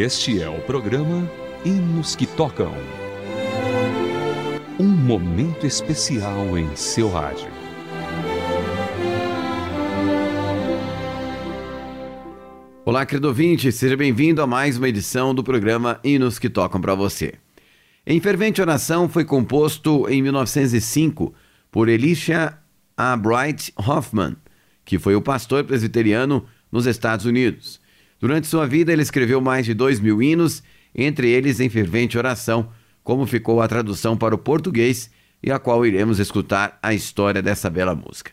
Este é o programa Hinos que Tocam. Um momento especial em seu rádio. Olá, querido ouvinte, seja bem-vindo a mais uma edição do programa Hinos que Tocam para você. Em Fervente Oração foi composto em 1905 por Elisha A. Bright Hoffman, que foi o pastor presbiteriano nos Estados Unidos. Durante sua vida, ele escreveu mais de dois mil hinos, entre eles em fervente oração, como ficou a tradução para o português e a qual iremos escutar a história dessa bela música.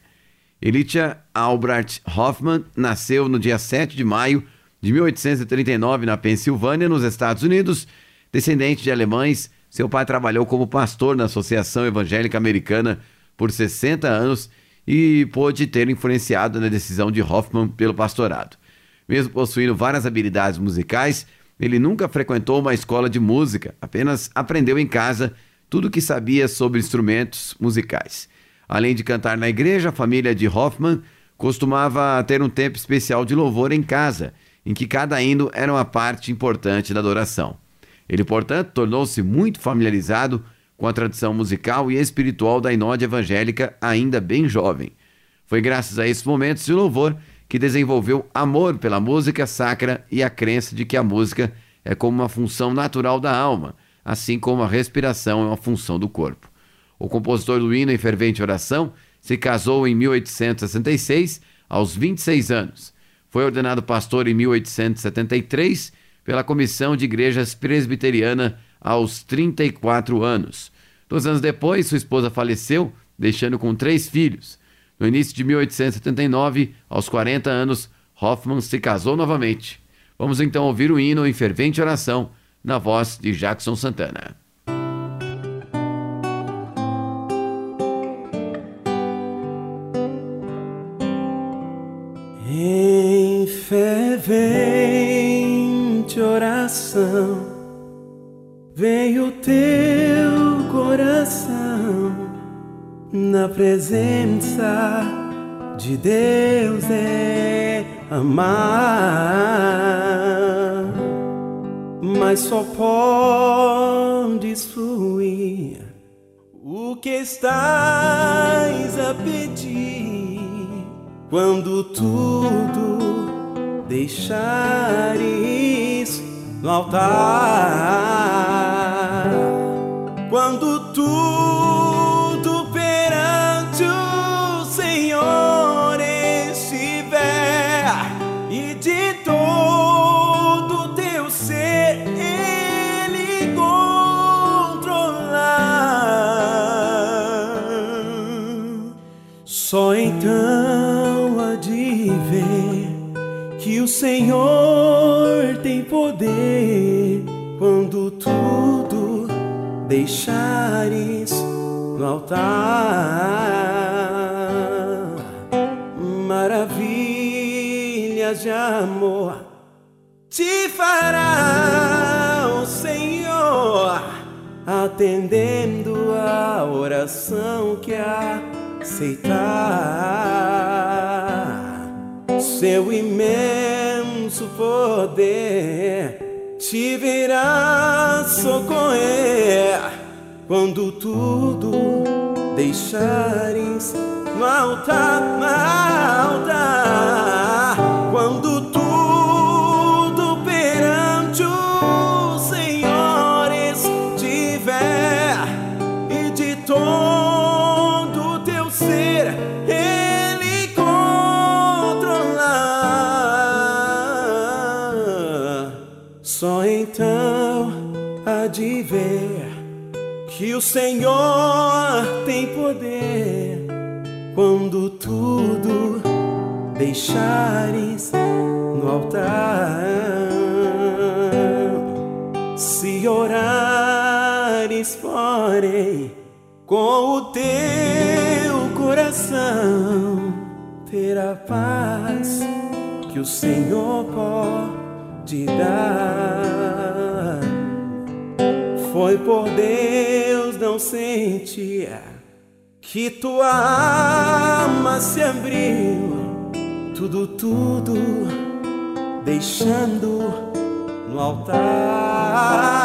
Elisha Albrecht Hoffman nasceu no dia 7 de maio de 1839 na Pensilvânia, nos Estados Unidos. Descendente de alemães, seu pai trabalhou como pastor na Associação Evangélica Americana por 60 anos e pôde ter influenciado na decisão de Hoffman pelo pastorado. Mesmo possuindo várias habilidades musicais, ele nunca frequentou uma escola de música, apenas aprendeu em casa tudo o que sabia sobre instrumentos musicais. Além de cantar na igreja, a família de Hoffman costumava ter um tempo especial de louvor em casa, em que cada hino era uma parte importante da adoração. Ele, portanto, tornou-se muito familiarizado com a tradição musical e espiritual da inódia evangélica ainda bem jovem. Foi graças a esses momentos de louvor que desenvolveu amor pela música sacra e a crença de que a música é como uma função natural da alma, assim como a respiração é uma função do corpo. O compositor hino em fervente oração se casou em 1866, aos 26 anos. Foi ordenado pastor em 1873 pela Comissão de Igrejas Presbiteriana aos 34 anos. Dois anos depois, sua esposa faleceu, deixando com três filhos. No início de 1879, aos 40 anos, Hoffman se casou novamente. Vamos então ouvir o hino em fervente oração, na voz de Jackson Santana. Presença de Deus é amar, mas só podes fluir o que estás a pedir quando tudo deixares no altar. Quando tudo Senhor tem poder quando tudo deixares no altar. Maravilhas de amor te fará o Senhor, atendendo a oração que aceitar. Seu imenso poder te virá socorrer quando tudo deixares no altar, no altar. Que o Senhor tem poder quando tudo deixares no altar. Se orares, porém, com o teu coração, terá paz que o Senhor pode dar. Foi por Deus não sentir que tua alma se abriu, tudo, tudo, deixando no altar.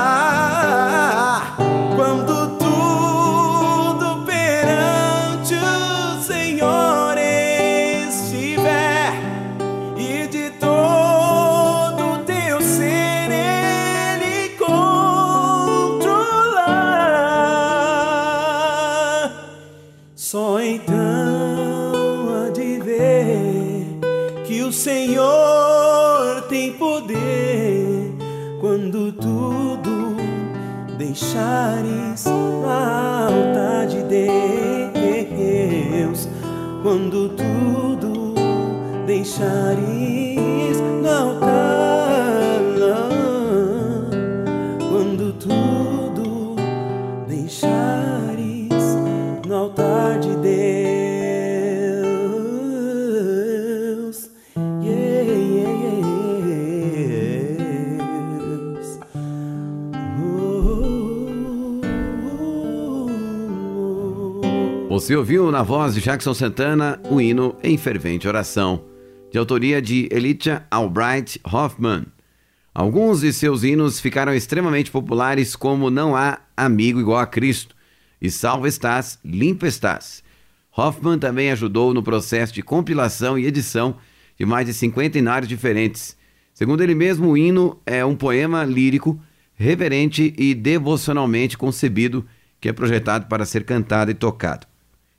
Quando tudo deixares no altar, Você ouviu na voz de Jackson Santana o hino Em Fervente Oração, de autoria de Elitia Albright Hoffman. Alguns de seus hinos ficaram extremamente populares, como Não Há Amigo Igual a Cristo e Salvo Estás, Limpo Estás. Hoffman também ajudou no processo de compilação e edição de mais de 50 hinários diferentes. Segundo ele mesmo, o hino é um poema lírico, reverente e devocionalmente concebido, que é projetado para ser cantado e tocado.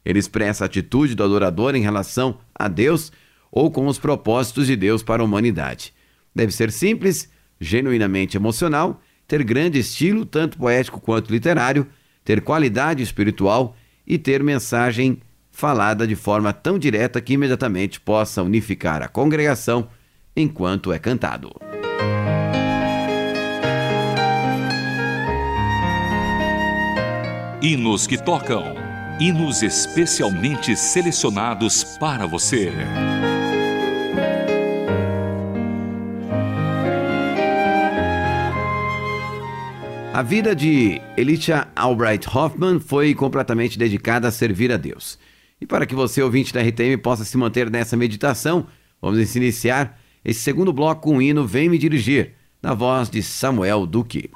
Ele expressa a atitude do adorador em relação a Deus ou com os propósitos de Deus para a humanidade. Deve ser simples, genuinamente emocional, ter grande estilo, tanto poético quanto literário, ter qualidade espiritual e ter mensagem falada de forma tão direta que imediatamente possa unificar a congregação enquanto é cantado. Hinos que tocam. Hinos especialmente selecionados para você. A vida de Elisha Albright Hoffman foi completamente dedicada a servir a Deus. E para que você, ouvinte da RTM, possa se manter nessa meditação, vamos iniciar esse segundo bloco com o hino Vem Me Dirigir, na voz de Samuel Duque.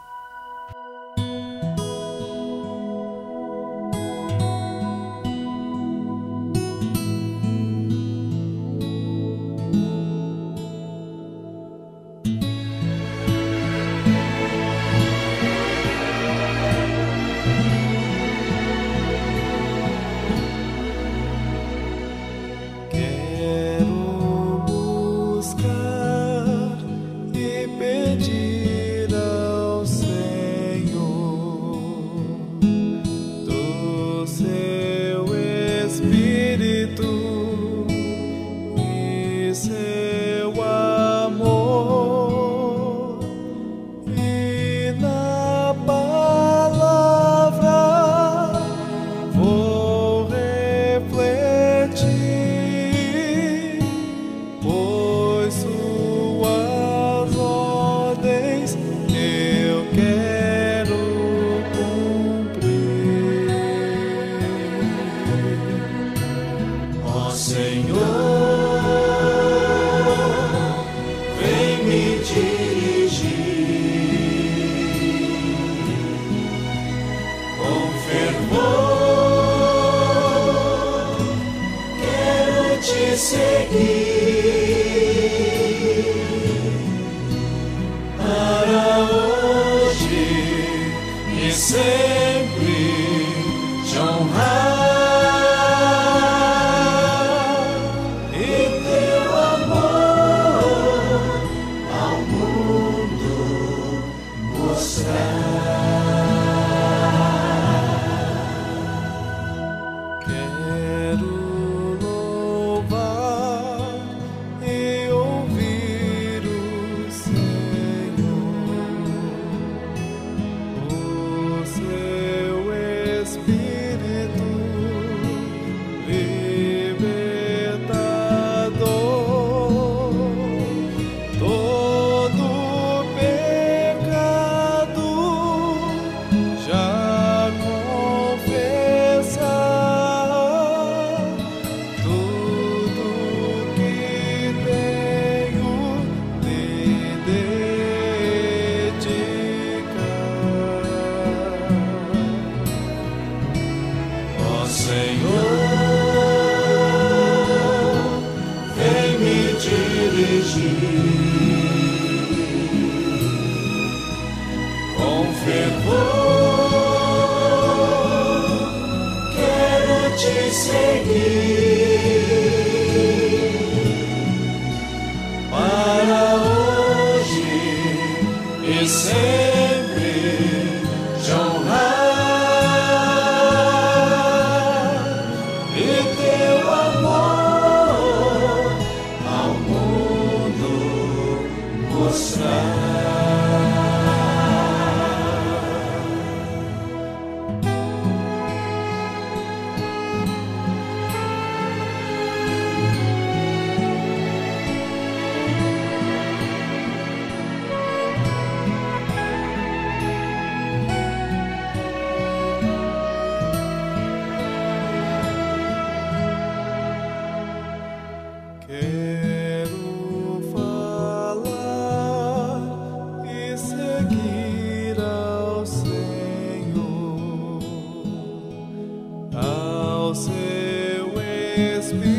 Seu Espírito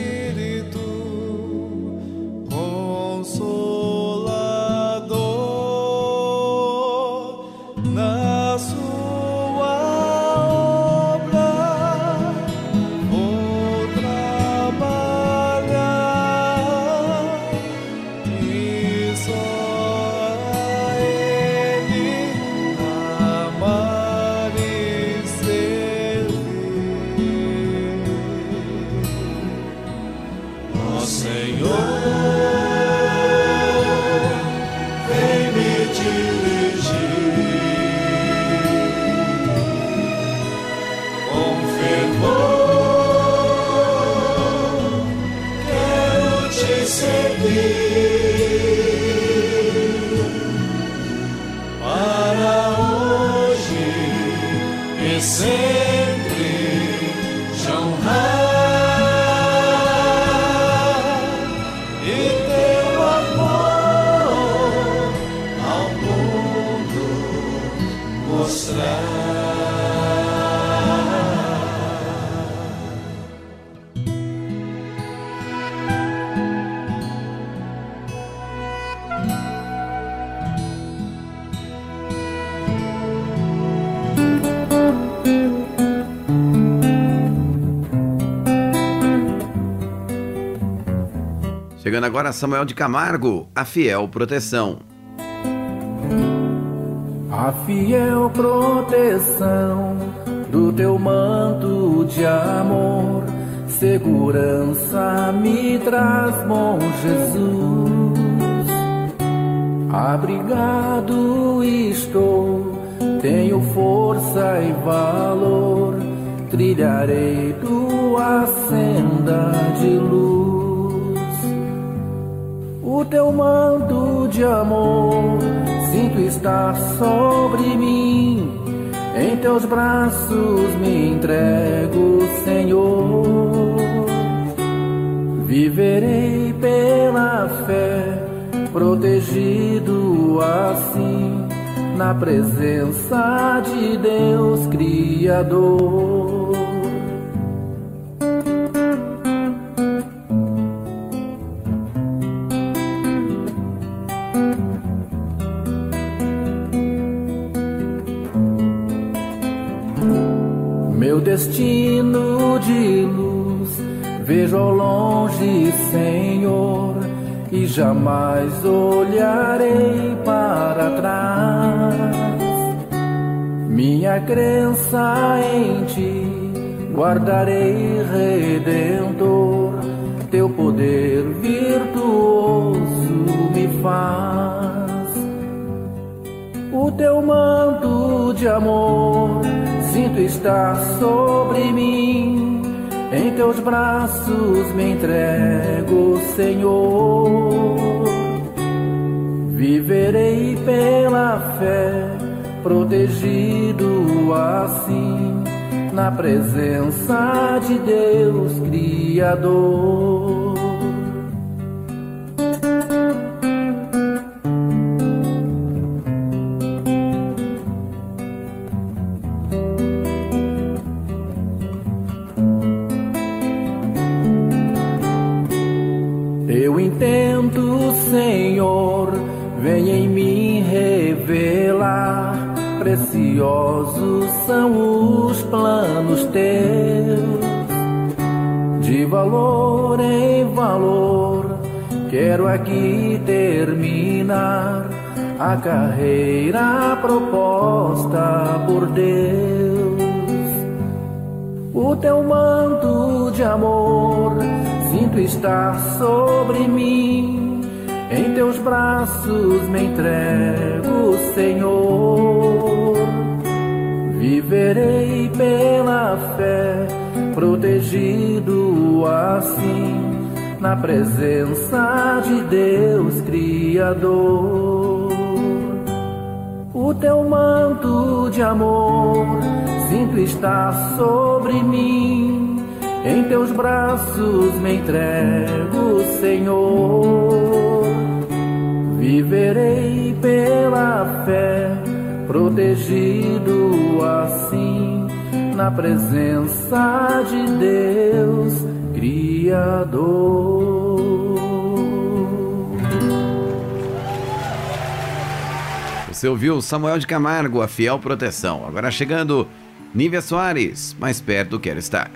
Agora Samuel de Camargo, a fiel proteção. A fiel proteção do teu manto de amor, segurança me traz, bom Jesus. Abrigado estou, tenho força e valor, trilharei tua senda de luz. O teu manto de amor sinto estar sobre mim. Em teus braços me entrego, Senhor. Viverei pela fé, protegido assim, na presença de Deus Criador. Vejo ao longe, Senhor, e jamais olharei para trás. Minha crença em ti guardarei, Redentor, teu poder virtuoso me faz. O teu manto de amor sinto estar sobre mim. Em teus braços me entrego, Senhor. Viverei pela fé, protegido assim, na presença de Deus Criador. Preciosos são os planos teus. De valor em valor, quero aqui terminar a carreira proposta por Deus. O teu manto de amor sinto estar sobre mim. Em teus braços me entrego, Senhor. Viverei pela fé, protegido assim, na presença de Deus Criador. O teu manto de amor sinto estar sobre mim. Em teus braços me entrego, Senhor. Viverei pela fé, protegido assim, na presença de Deus, Criador. Você ouviu Samuel de Camargo, a fiel proteção. Agora chegando Nívia Soares, mais perto quero estar.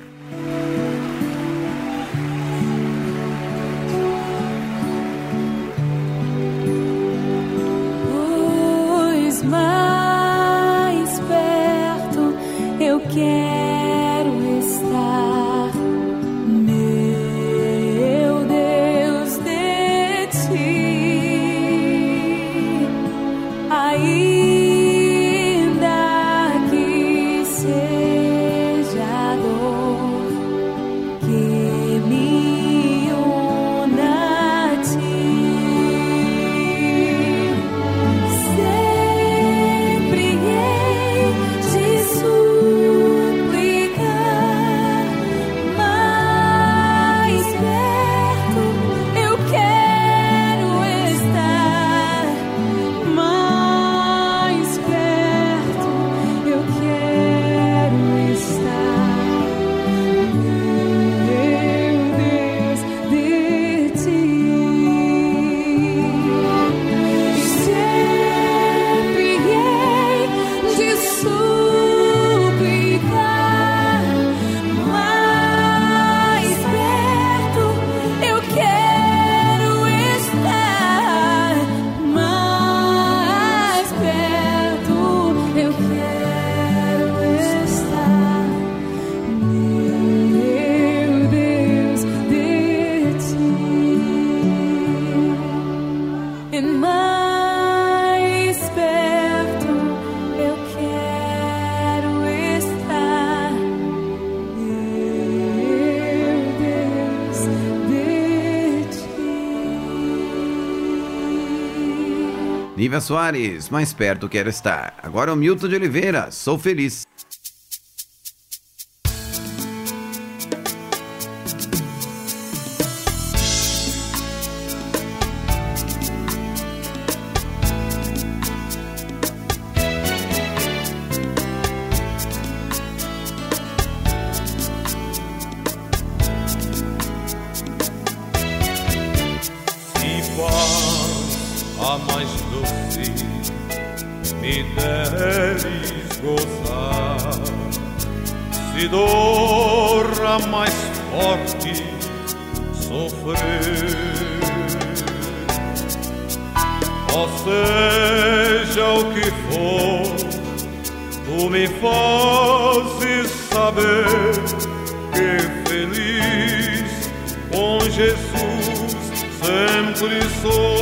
Soares, mais perto quero estar. Agora o Milton de Oliveira, sou feliz. Jesus sempre sou.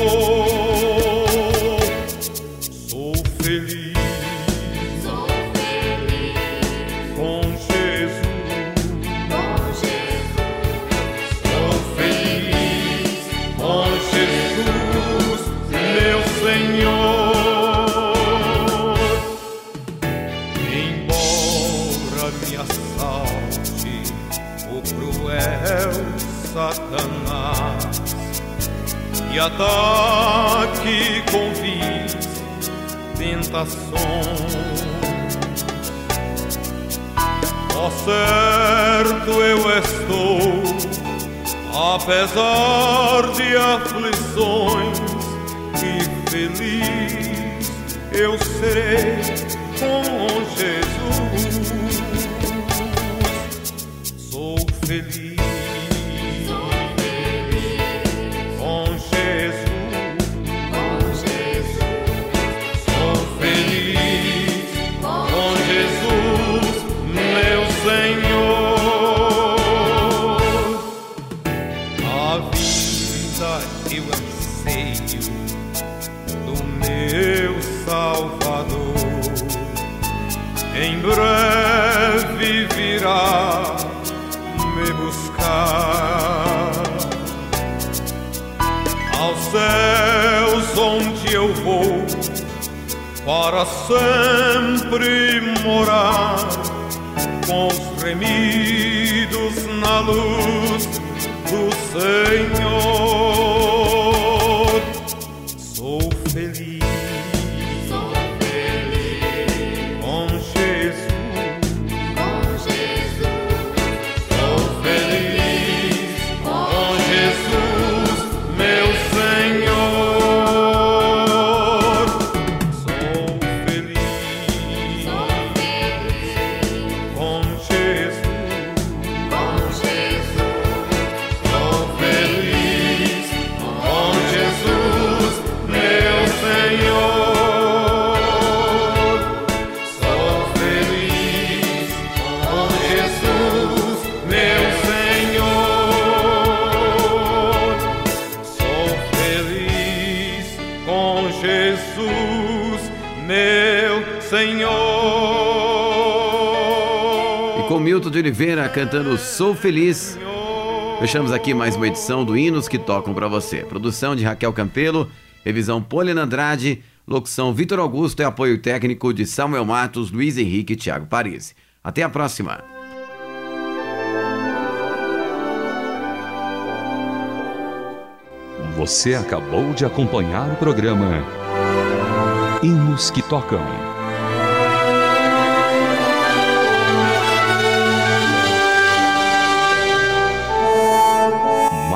Certo eu estou, apesar de aflições, e feliz eu serei com Jesus. Sou feliz. Céus onde eu vou para sempre morar com os remidos na luz do Senhor. Oliveira cantando Sou Feliz. Fechamos aqui mais uma edição do Hinos que Tocam para você. Produção de Raquel Campelo, revisão Poliana Andrade, locução Vitor Augusto e apoio técnico de Samuel Matos, Luiz Henrique e Thiago Paris. Até a próxima. Você acabou de acompanhar o programa Hinos que Tocam.